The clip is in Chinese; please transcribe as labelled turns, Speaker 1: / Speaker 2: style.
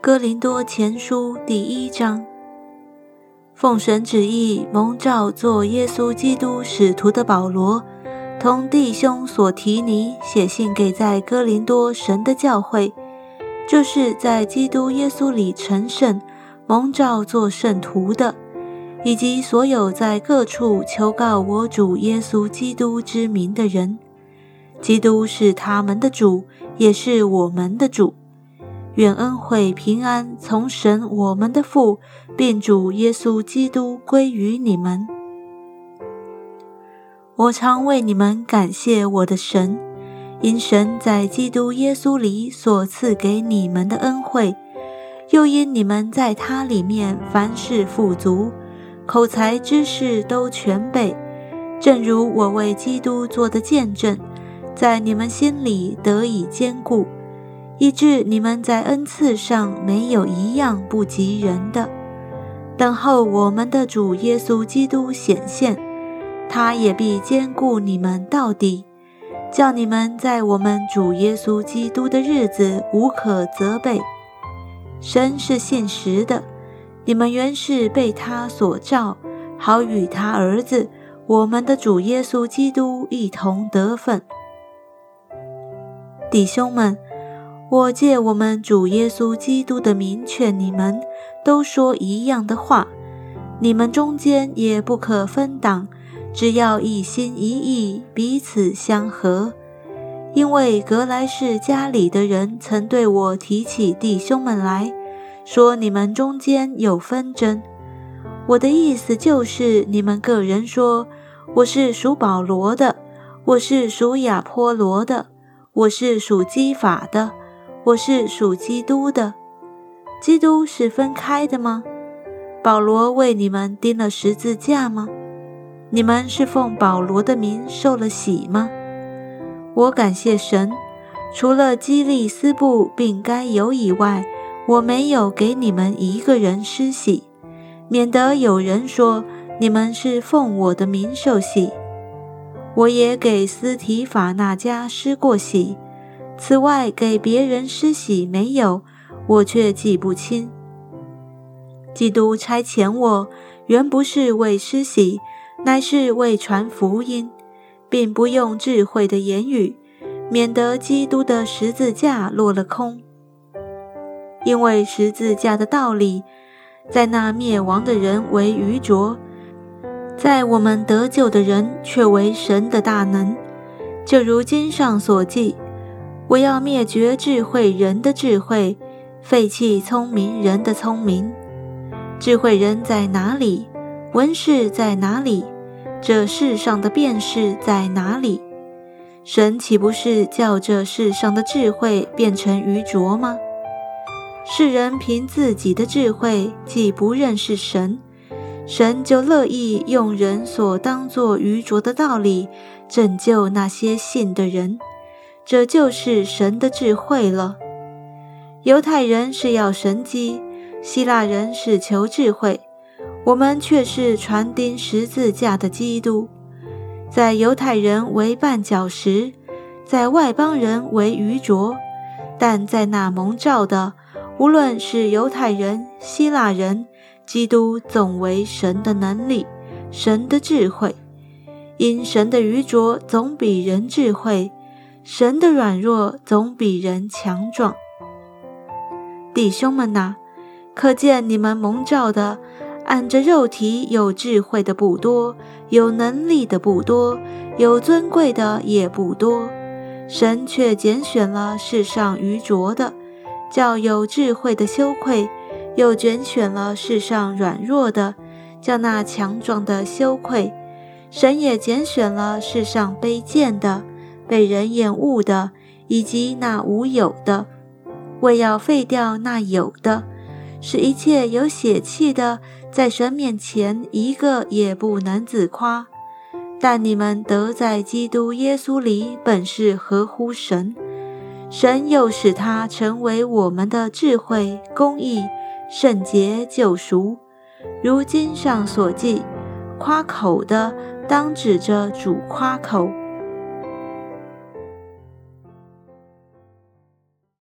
Speaker 1: 哥林多前书第一章，奉神旨意蒙召做耶稣基督使徒的保罗，同弟兄所提尼写信给在哥林多神的教会，就是在基督耶稣里成圣、蒙召做圣徒的，以及所有在各处求告我主耶稣基督之名的人。基督是他们的主，也是我们的主。愿恩惠平安从神我们的父，并主耶稣基督归于你们。我常为你们感谢我的神，因神在基督耶稣里所赐给你们的恩惠，又因你们在他里面凡事富足，口才知识都全备，正如我为基督做的见证。在你们心里得以坚固，以致你们在恩赐上没有一样不及人的。等候我们的主耶稣基督显现，他也必兼顾你们到底，叫你们在我们主耶稣基督的日子无可责备。神是信实的，你们原是被他所召，好与他儿子我们的主耶稣基督一同得分。弟兄们，我借我们主耶稣基督的名劝你们，都说一样的话。你们中间也不可分党，只要一心一意，彼此相合。因为格莱士家里的人曾对我提起弟兄们来说，你们中间有纷争。我的意思就是，你们个人说，我是属保罗的，我是属亚波罗的。我是属基法的，我是属基督的。基督是分开的吗？保罗为你们钉了十字架吗？你们是奉保罗的名受了洗吗？我感谢神，除了基利斯布并该有以外，我没有给你们一个人施洗，免得有人说你们是奉我的名受洗。我也给斯提法那家施过洗，此外给别人施洗没有，我却记不清。基督差遣我，原不是为施洗，乃是为传福音，并不用智慧的言语，免得基督的十字架落了空。因为十字架的道理，在那灭亡的人为愚拙。在我们得救的人，却为神的大能，就如经上所记：“我要灭绝智慧人的智慧，废弃聪明人的聪明。”智慧人在哪里？文士在哪里？这世上的辨识在哪里？神岂不是叫这世上的智慧变成愚拙吗？世人凭自己的智慧，既不认识神。神就乐意用人所当作愚拙的道理拯救那些信的人，这就是神的智慧了。犹太人是要神机，希腊人是求智慧，我们却是传钉十字架的基督。在犹太人为绊脚石，在外邦人为愚拙，但在那蒙召的，无论是犹太人、希腊人。基督总为神的能力，神的智慧，因神的愚拙总比人智慧，神的软弱总比人强壮。弟兄们呐，可见你们蒙召的，按着肉体有智慧的不多，有能力的不多，有尊贵的也不多，神却拣选了世上愚拙的，叫有智慧的羞愧。又拣选了世上软弱的，叫那强壮的羞愧；神也拣选了世上卑贱的、被人厌恶的，以及那无有的，为要废掉那有的，使一切有血气的，在神面前一个也不能自夸。但你们得在基督耶稣里，本是合乎神，神又使他成为我们的智慧、公义。圣洁救赎，如经上所记，夸口的当指着主夸口。